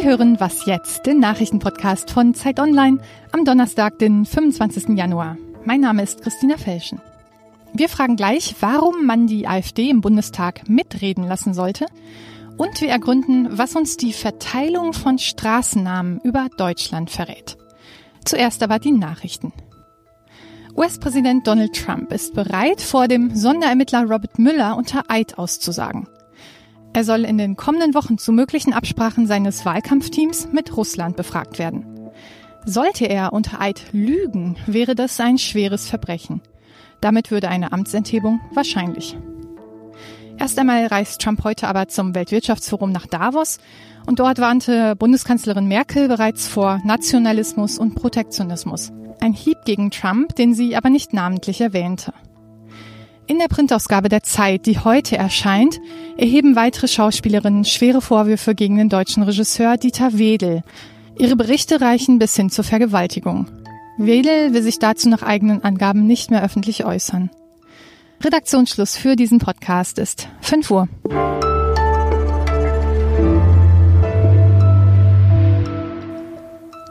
Sie hören Was jetzt, den Nachrichtenpodcast von Zeit Online am Donnerstag, den 25. Januar. Mein Name ist Christina Felschen. Wir fragen gleich, warum man die AfD im Bundestag mitreden lassen sollte und wir ergründen, was uns die Verteilung von Straßennamen über Deutschland verrät. Zuerst aber die Nachrichten. US-Präsident Donald Trump ist bereit, vor dem Sonderermittler Robert Müller unter Eid auszusagen. Er soll in den kommenden Wochen zu möglichen Absprachen seines Wahlkampfteams mit Russland befragt werden. Sollte er unter Eid lügen, wäre das ein schweres Verbrechen. Damit würde eine Amtsenthebung wahrscheinlich. Erst einmal reist Trump heute aber zum Weltwirtschaftsforum nach Davos und dort warnte Bundeskanzlerin Merkel bereits vor Nationalismus und Protektionismus. Ein Hieb gegen Trump, den sie aber nicht namentlich erwähnte. In der Printausgabe der Zeit, die heute erscheint, erheben weitere Schauspielerinnen schwere Vorwürfe gegen den deutschen Regisseur Dieter Wedel. Ihre Berichte reichen bis hin zur Vergewaltigung. Wedel will sich dazu nach eigenen Angaben nicht mehr öffentlich äußern. Redaktionsschluss für diesen Podcast ist 5 Uhr.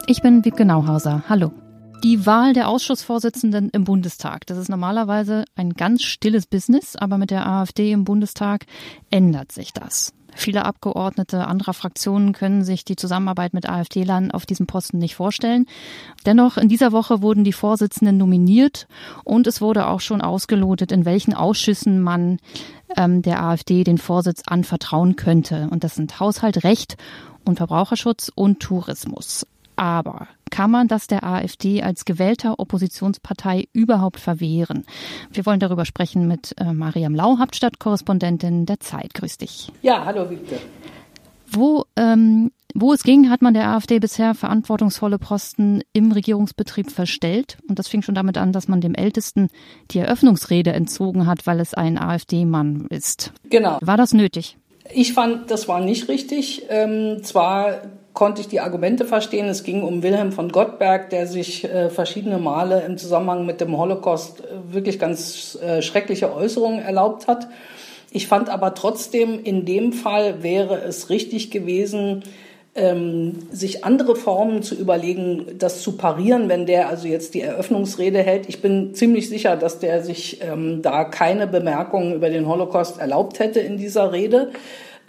Ich bin Wiebke Nauhauser. Hallo. Die Wahl der Ausschussvorsitzenden im Bundestag. Das ist normalerweise ein ganz stilles Business, aber mit der AfD im Bundestag ändert sich das. Viele Abgeordnete anderer Fraktionen können sich die Zusammenarbeit mit AfD-Lern auf diesem Posten nicht vorstellen. Dennoch, in dieser Woche wurden die Vorsitzenden nominiert und es wurde auch schon ausgelotet, in welchen Ausschüssen man ähm, der AfD den Vorsitz anvertrauen könnte. Und das sind Haushalt, Recht und Verbraucherschutz und Tourismus. Aber kann man das der AfD als gewählter Oppositionspartei überhaupt verwehren? Wir wollen darüber sprechen mit äh, Mariam Lau, Hauptstadtkorrespondentin der Zeit. Grüß dich. Ja, hallo Wiebke. Wo, ähm, wo es ging, hat man der AfD bisher verantwortungsvolle Posten im Regierungsbetrieb verstellt. Und das fing schon damit an, dass man dem Ältesten die Eröffnungsrede entzogen hat, weil es ein AfD-Mann ist. Genau. War das nötig? Ich fand, das war nicht richtig. Ähm, zwar konnte ich die Argumente verstehen. Es ging um Wilhelm von Gottberg, der sich äh, verschiedene Male im Zusammenhang mit dem Holocaust äh, wirklich ganz äh, schreckliche Äußerungen erlaubt hat. Ich fand aber trotzdem, in dem Fall wäre es richtig gewesen, ähm, sich andere Formen zu überlegen, das zu parieren, wenn der also jetzt die Eröffnungsrede hält. Ich bin ziemlich sicher, dass der sich ähm, da keine Bemerkungen über den Holocaust erlaubt hätte in dieser Rede.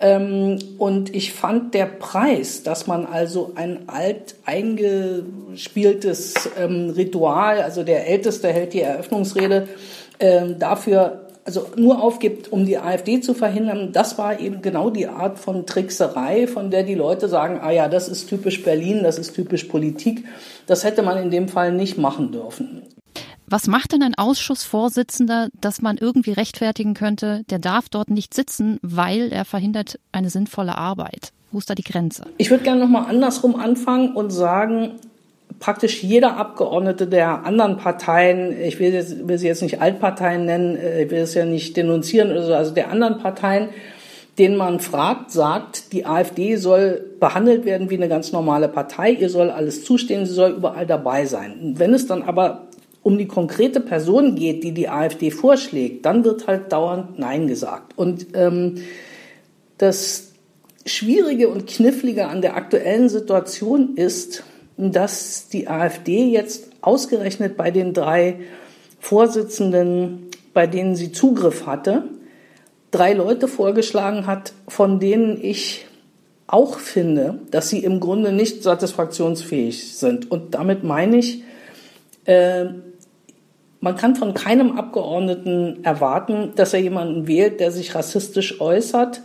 Ähm, und ich fand der Preis, dass man also ein alt eingespieltes ähm, Ritual, also der Älteste hält die Eröffnungsrede, ähm, dafür also nur aufgibt, um die AfD zu verhindern, das war eben genau die Art von Trickserei, von der die Leute sagen, ah ja, das ist typisch Berlin, das ist typisch Politik. Das hätte man in dem Fall nicht machen dürfen. Was macht denn ein Ausschussvorsitzender, dass man irgendwie rechtfertigen könnte, der darf dort nicht sitzen, weil er verhindert eine sinnvolle Arbeit? Wo ist da die Grenze? Ich würde gerne nochmal andersrum anfangen und sagen, praktisch jeder Abgeordnete der anderen Parteien, ich will, jetzt, will sie jetzt nicht Altparteien nennen, äh, ich will es ja nicht denunzieren oder so, also der anderen Parteien, den man fragt, sagt, die AfD soll behandelt werden wie eine ganz normale Partei, ihr soll alles zustehen, sie soll überall dabei sein. wenn es dann aber um die konkrete Person geht, die die AfD vorschlägt, dann wird halt dauernd Nein gesagt. Und ähm, das Schwierige und Knifflige an der aktuellen Situation ist, dass die AfD jetzt ausgerechnet bei den drei Vorsitzenden, bei denen sie Zugriff hatte, drei Leute vorgeschlagen hat, von denen ich auch finde, dass sie im Grunde nicht satisfaktionsfähig sind. Und damit meine ich, äh, man kann von keinem Abgeordneten erwarten, dass er jemanden wählt, der sich rassistisch äußert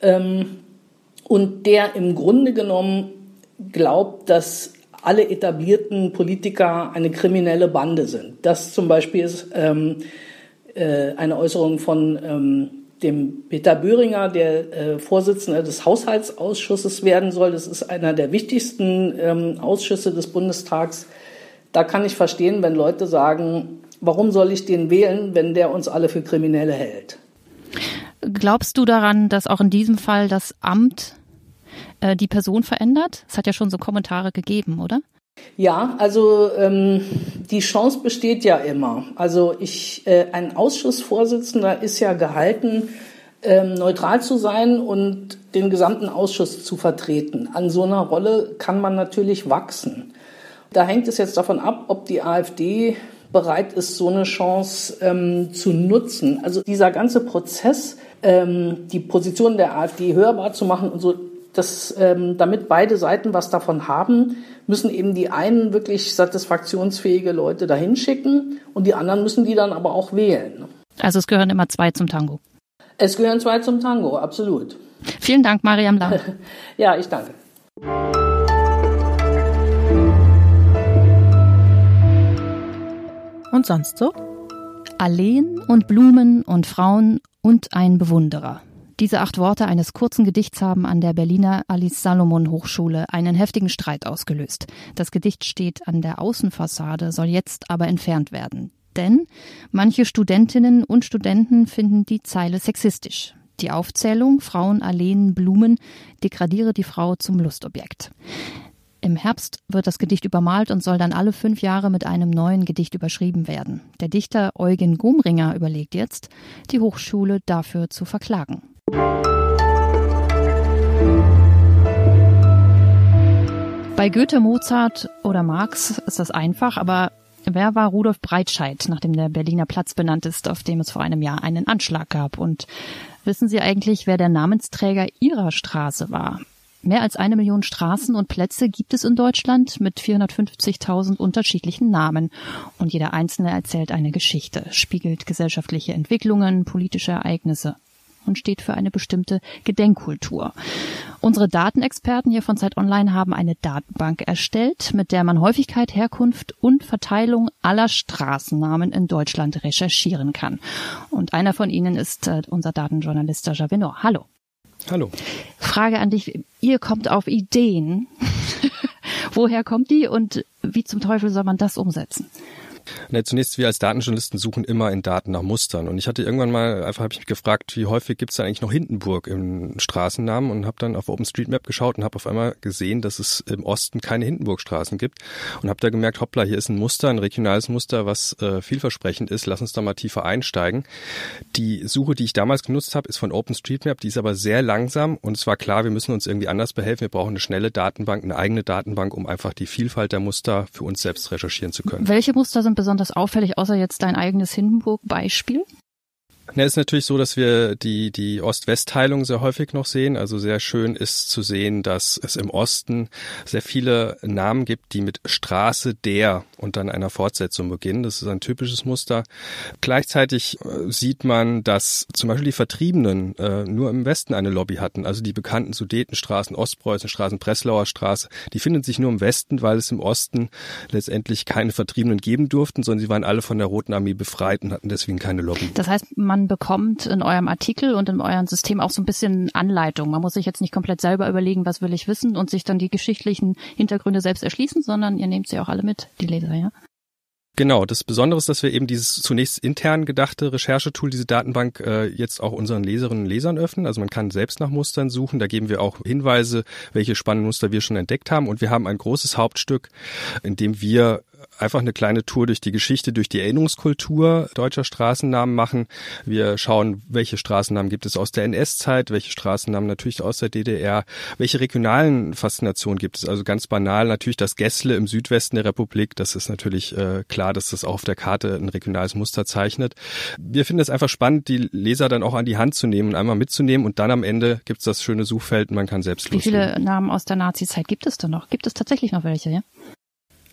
ähm, und der im Grunde genommen glaubt, dass alle etablierten Politiker eine kriminelle Bande sind. Das zum Beispiel ist ähm, äh, eine Äußerung von ähm, dem Peter Böhringer, der äh, Vorsitzender des Haushaltsausschusses werden soll. Das ist einer der wichtigsten ähm, Ausschüsse des Bundestags. Da kann ich verstehen, wenn Leute sagen, Warum soll ich den wählen, wenn der uns alle für Kriminelle hält? Glaubst du daran, dass auch in diesem Fall das Amt äh, die Person verändert? Es hat ja schon so Kommentare gegeben, oder? Ja, also ähm, die Chance besteht ja immer. Also ich, äh, ein Ausschussvorsitzender ist ja gehalten, ähm, neutral zu sein und den gesamten Ausschuss zu vertreten. An so einer Rolle kann man natürlich wachsen. Da hängt es jetzt davon ab, ob die AfD bereit ist, so eine Chance ähm, zu nutzen. Also dieser ganze Prozess, ähm, die Position der AfD hörbar zu machen und so, das, ähm, damit beide Seiten was davon haben, müssen eben die einen wirklich satisfaktionsfähige Leute dahin schicken und die anderen müssen die dann aber auch wählen. Also es gehören immer zwei zum Tango. Es gehören zwei zum Tango, absolut. Vielen Dank, Mariam Lamm. ja, ich danke. Und sonst so? Alleen und Blumen und Frauen und ein Bewunderer. Diese acht Worte eines kurzen Gedichts haben an der Berliner Alice Salomon Hochschule einen heftigen Streit ausgelöst. Das Gedicht steht an der Außenfassade, soll jetzt aber entfernt werden. Denn manche Studentinnen und Studenten finden die Zeile sexistisch. Die Aufzählung Frauen, Alleen, Blumen degradiere die Frau zum Lustobjekt. Im Herbst wird das Gedicht übermalt und soll dann alle fünf Jahre mit einem neuen Gedicht überschrieben werden. Der Dichter Eugen Gomringer überlegt jetzt, die Hochschule dafür zu verklagen. Bei Goethe, Mozart oder Marx ist das einfach, aber wer war Rudolf Breitscheid, nachdem der Berliner Platz benannt ist, auf dem es vor einem Jahr einen Anschlag gab? Und wissen Sie eigentlich, wer der Namensträger Ihrer Straße war? Mehr als eine Million Straßen und Plätze gibt es in Deutschland mit 450.000 unterschiedlichen Namen. Und jeder einzelne erzählt eine Geschichte, spiegelt gesellschaftliche Entwicklungen, politische Ereignisse und steht für eine bestimmte Gedenkkultur. Unsere Datenexperten hier von Zeit Online haben eine Datenbank erstellt, mit der man Häufigkeit, Herkunft und Verteilung aller Straßennamen in Deutschland recherchieren kann. Und einer von ihnen ist äh, unser Datenjournalist Javino. Hallo. Hallo. Frage an dich. Ihr kommt auf Ideen. Woher kommt die und wie zum Teufel soll man das umsetzen? Na, zunächst, wir als Datenjournalisten suchen immer in Daten nach Mustern. Und ich hatte irgendwann mal, einfach habe ich mich gefragt, wie häufig gibt es da eigentlich noch Hindenburg im Straßennamen und habe dann auf OpenStreetMap geschaut und habe auf einmal gesehen, dass es im Osten keine Hindenburgstraßen gibt und habe da gemerkt, hoppla, hier ist ein Muster, ein regionales Muster, was äh, vielversprechend ist. Lass uns da mal tiefer einsteigen. Die Suche, die ich damals genutzt habe, ist von OpenStreetMap, die ist aber sehr langsam und es war klar, wir müssen uns irgendwie anders behelfen. Wir brauchen eine schnelle Datenbank, eine eigene Datenbank, um einfach die Vielfalt der Muster für uns selbst recherchieren zu können. Welche Muster sind besonders auffällig, außer jetzt dein eigenes Hindenburg-Beispiel? Ja, ist natürlich so, dass wir die, die Ost-West-Teilung sehr häufig noch sehen. Also sehr schön ist zu sehen, dass es im Osten sehr viele Namen gibt, die mit Straße der und dann einer Fortsetzung beginnen. Das ist ein typisches Muster. Gleichzeitig äh, sieht man, dass zum Beispiel die Vertriebenen äh, nur im Westen eine Lobby hatten. Also die bekannten Sudetenstraßen, Ostpreußenstraßen, Breslauer Straße, die finden sich nur im Westen, weil es im Osten letztendlich keine Vertriebenen geben durften, sondern sie waren alle von der Roten Armee befreit und hatten deswegen keine Lobby. Das heißt, man man bekommt in eurem Artikel und in eurem System auch so ein bisschen Anleitung. Man muss sich jetzt nicht komplett selber überlegen, was will ich wissen und sich dann die geschichtlichen Hintergründe selbst erschließen, sondern ihr nehmt sie auch alle mit, die Leser, ja? Genau, das Besondere ist, dass wir eben dieses zunächst intern gedachte Recherchetool, diese Datenbank, äh, jetzt auch unseren Leserinnen und Lesern öffnen. Also man kann selbst nach Mustern suchen. Da geben wir auch Hinweise, welche spannenden Muster wir schon entdeckt haben. Und wir haben ein großes Hauptstück, in dem wir einfach eine kleine Tour durch die Geschichte, durch die Erinnerungskultur deutscher Straßennamen machen. Wir schauen, welche Straßennamen gibt es aus der NS-Zeit, welche Straßennamen natürlich aus der DDR, welche regionalen Faszinationen gibt es. Also ganz banal natürlich das Gessle im Südwesten der Republik. Das ist natürlich äh, klar, dass das auch auf der Karte ein regionales Muster zeichnet. Wir finden es einfach spannend, die Leser dann auch an die Hand zu nehmen und einmal mitzunehmen und dann am Ende gibt es das schöne Suchfeld und man kann selbst Wie viele Namen aus der Nazi-Zeit gibt es denn noch? Gibt es tatsächlich noch welche, ja?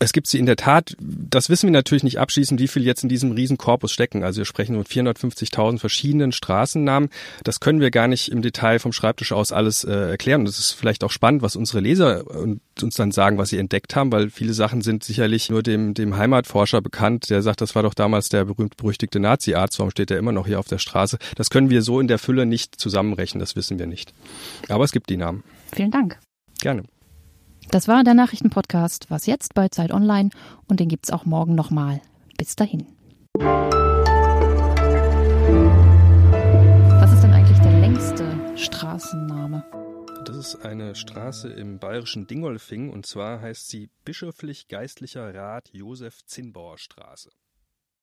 Es gibt sie in der Tat, das wissen wir natürlich nicht abschließend, wie viel jetzt in diesem Riesenkorpus stecken. Also wir sprechen von 450.000 verschiedenen Straßennamen. Das können wir gar nicht im Detail vom Schreibtisch aus alles äh, erklären. Und es ist vielleicht auch spannend, was unsere Leser uns dann sagen, was sie entdeckt haben, weil viele Sachen sind sicherlich nur dem, dem Heimatforscher bekannt, der sagt, das war doch damals der berühmt-berüchtigte Nazi-Arzt, warum steht der immer noch hier auf der Straße? Das können wir so in der Fülle nicht zusammenrechnen, das wissen wir nicht. Aber es gibt die Namen. Vielen Dank. Gerne. Das war der Nachrichtenpodcast Was jetzt bei Zeit Online und den gibt's auch morgen nochmal. Bis dahin. Was ist denn eigentlich der längste Straßenname? Das ist eine Straße im bayerischen Dingolfing und zwar heißt sie Bischöflich-Geistlicher Rat Josef Zinnbauer Straße.